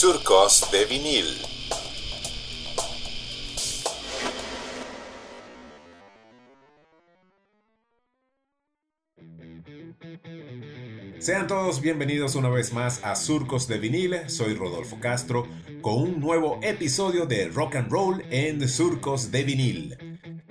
Surcos de vinil. Sean todos bienvenidos una vez más a Surcos de vinil. Soy Rodolfo Castro con un nuevo episodio de Rock and Roll en Surcos de vinil.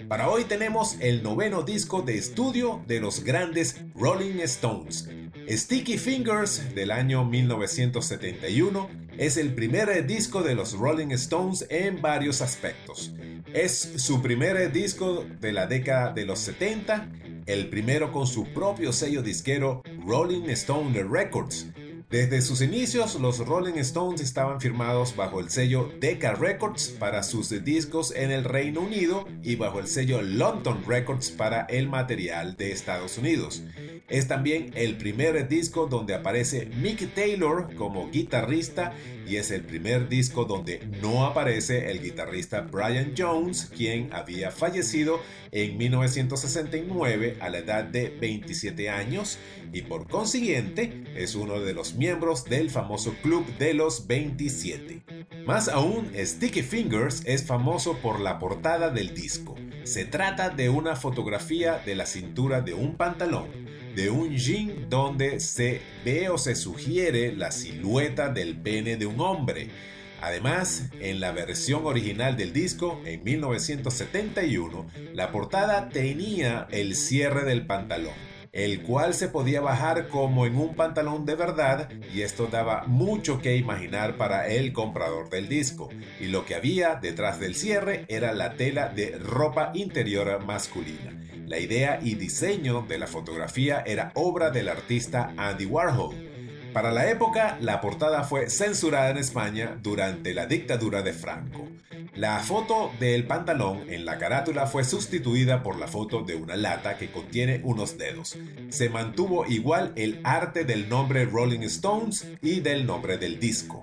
Para hoy tenemos el noveno disco de estudio de los grandes Rolling Stones. Sticky Fingers del año 1971 es el primer disco de los Rolling Stones en varios aspectos. Es su primer disco de la década de los 70, el primero con su propio sello disquero Rolling Stone Records. Desde sus inicios, los Rolling Stones estaban firmados bajo el sello Decca Records para sus discos en el Reino Unido y bajo el sello London Records para el material de Estados Unidos. Es también el primer disco donde aparece Mick Taylor como guitarrista y es el primer disco donde no aparece el guitarrista Brian Jones, quien había fallecido en 1969 a la edad de 27 años y por consiguiente es uno de los miembros del famoso Club de los 27. Más aún, Sticky Fingers es famoso por la portada del disco. Se trata de una fotografía de la cintura de un pantalón de un jean donde se ve o se sugiere la silueta del pene de un hombre. Además, en la versión original del disco, en 1971, la portada tenía el cierre del pantalón, el cual se podía bajar como en un pantalón de verdad y esto daba mucho que imaginar para el comprador del disco. Y lo que había detrás del cierre era la tela de ropa interior masculina. La idea y diseño de la fotografía era obra del artista Andy Warhol. Para la época, la portada fue censurada en España durante la dictadura de Franco. La foto del pantalón en la carátula fue sustituida por la foto de una lata que contiene unos dedos. Se mantuvo igual el arte del nombre Rolling Stones y del nombre del disco.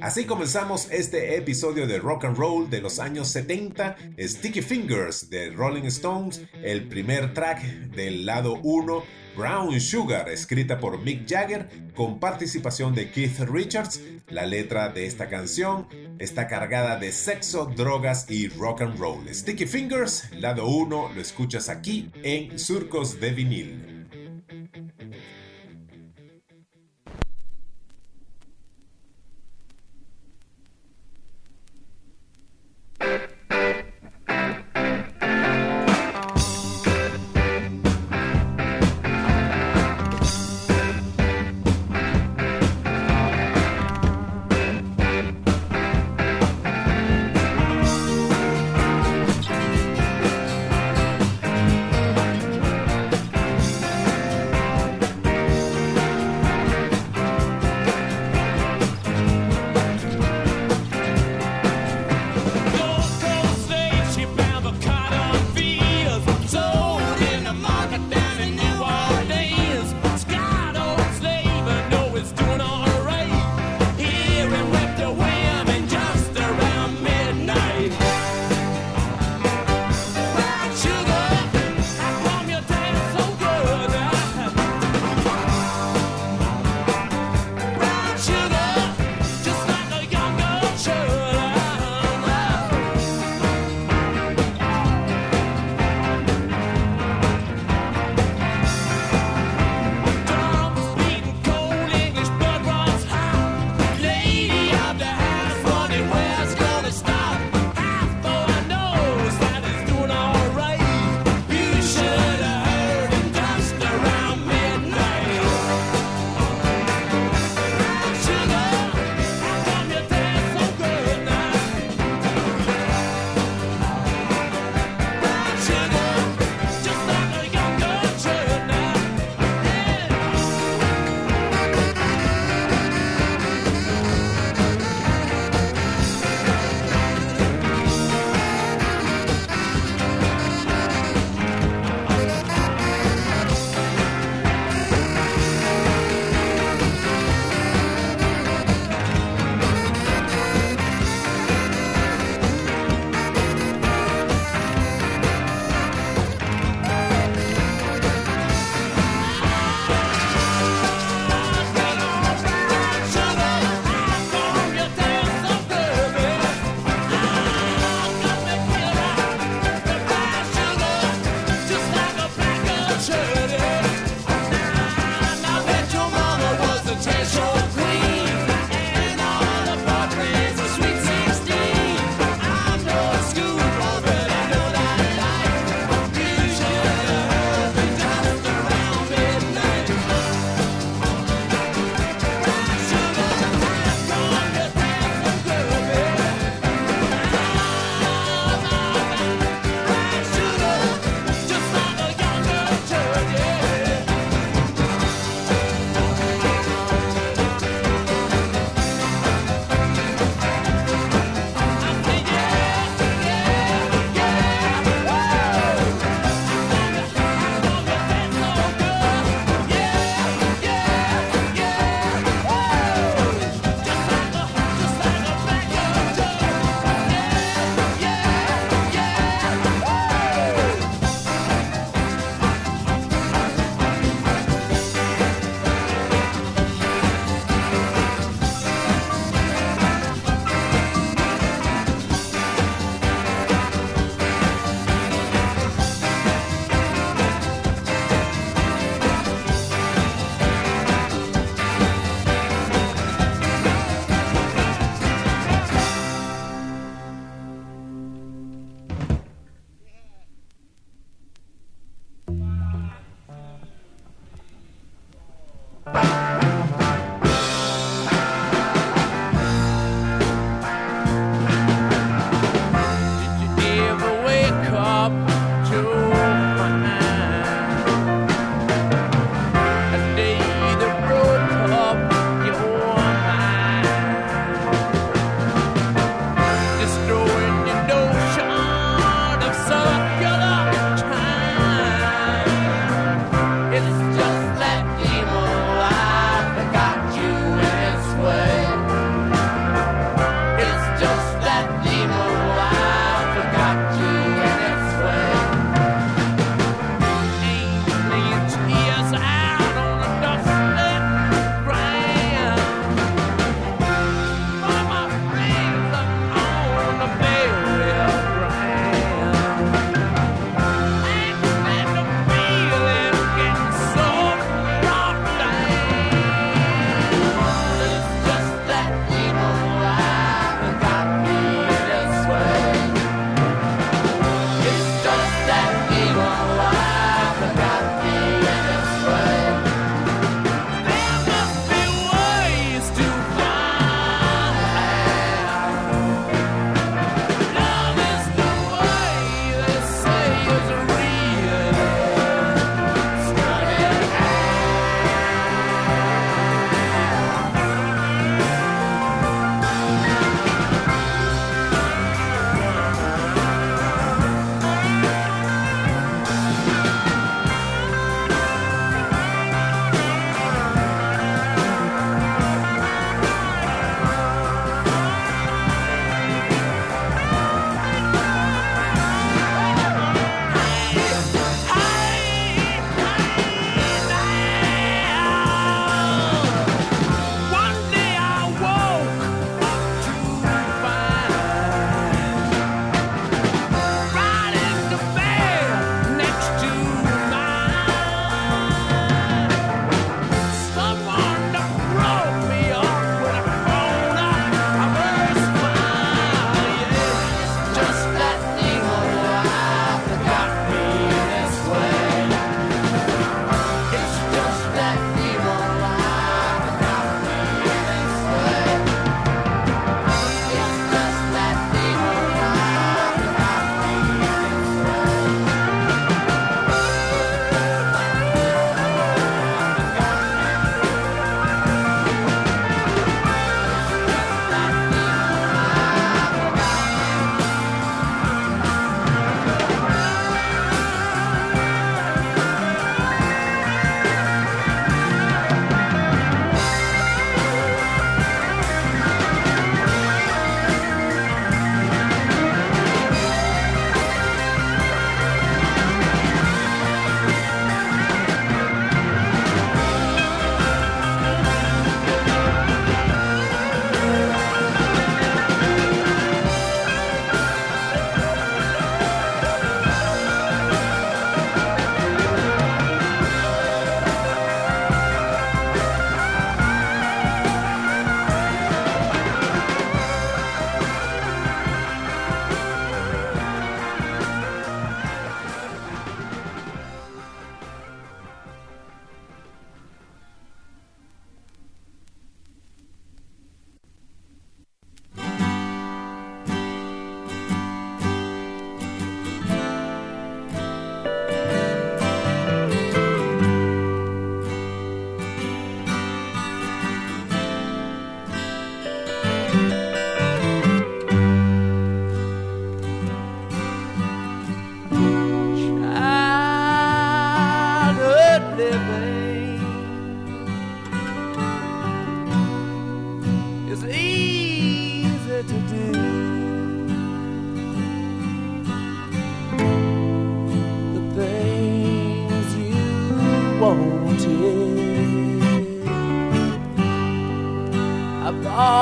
Así comenzamos este episodio de rock and roll de los años 70, Sticky Fingers de Rolling Stones, el primer track del lado 1, Brown Sugar, escrita por Mick Jagger, con participación de Keith Richards. La letra de esta canción está cargada de sexo, drogas y rock and roll. Sticky Fingers, lado 1, lo escuchas aquí en Surcos de Vinil.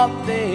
up.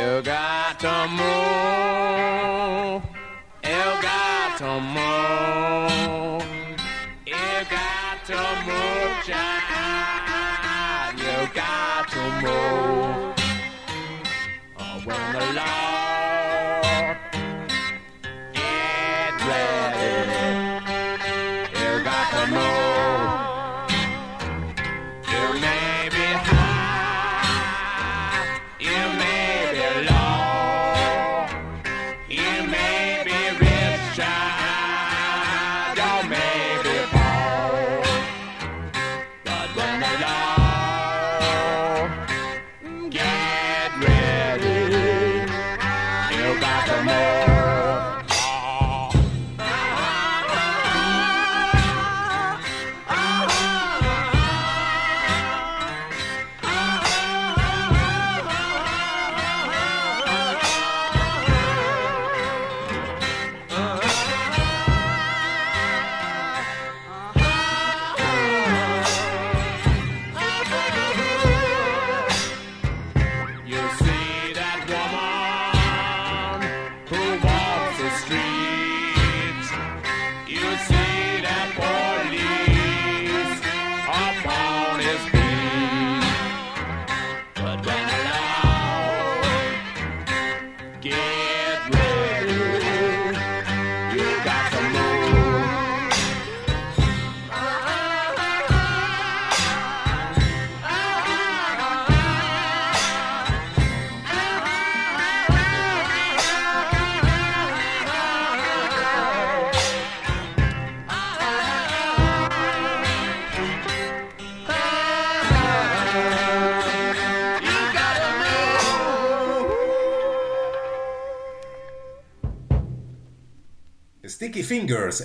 You got to move. You got to move. You got to move, child. You got to move. Oh, when the light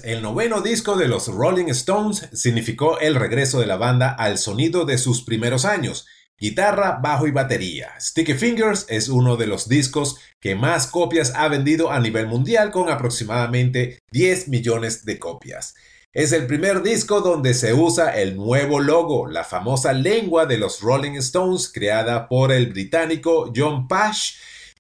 El noveno disco de los Rolling Stones, significó el regreso de la banda al sonido de sus primeros años. Guitarra, bajo y batería. Sticky Fingers es uno de los discos que más copias ha vendido a nivel mundial con aproximadamente 10 millones de copias. Es el primer disco donde se usa el nuevo logo, la famosa lengua de los Rolling Stones creada por el británico John Pash,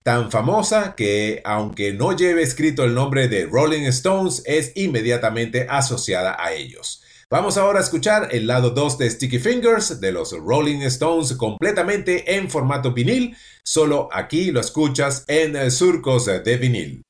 tan famosa que aunque no lleve escrito el nombre de Rolling Stones es inmediatamente asociada a ellos. Vamos ahora a escuchar el lado 2 de Sticky Fingers de los Rolling Stones completamente en formato vinil, solo aquí lo escuchas en surcos de vinil.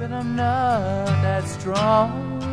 That I'm not that strong.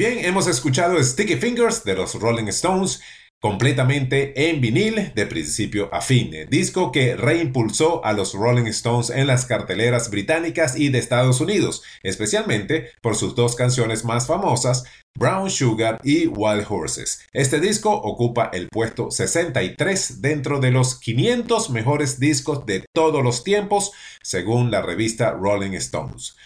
Bien, hemos escuchado Sticky Fingers de los Rolling Stones completamente en vinil de principio a fin, disco que reimpulsó a los Rolling Stones en las carteleras británicas y de Estados Unidos, especialmente por sus dos canciones más famosas, Brown Sugar y Wild Horses. Este disco ocupa el puesto 63 dentro de los 500 mejores discos de todos los tiempos, según la revista Rolling Stones.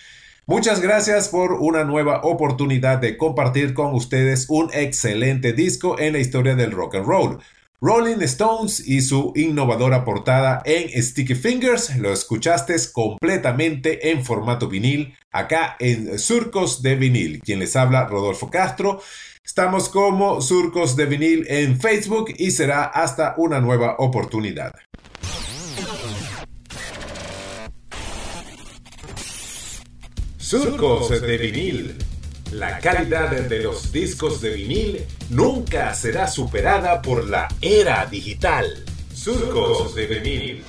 Muchas gracias por una nueva oportunidad de compartir con ustedes un excelente disco en la historia del rock and roll. Rolling Stones y su innovadora portada en Sticky Fingers lo escuchaste completamente en formato vinil acá en Surcos de Vinil. Quien les habla, Rodolfo Castro. Estamos como Surcos de Vinil en Facebook y será hasta una nueva oportunidad. Surcos de vinil. La calidad de los discos de vinil nunca será superada por la era digital. Surcos de vinil.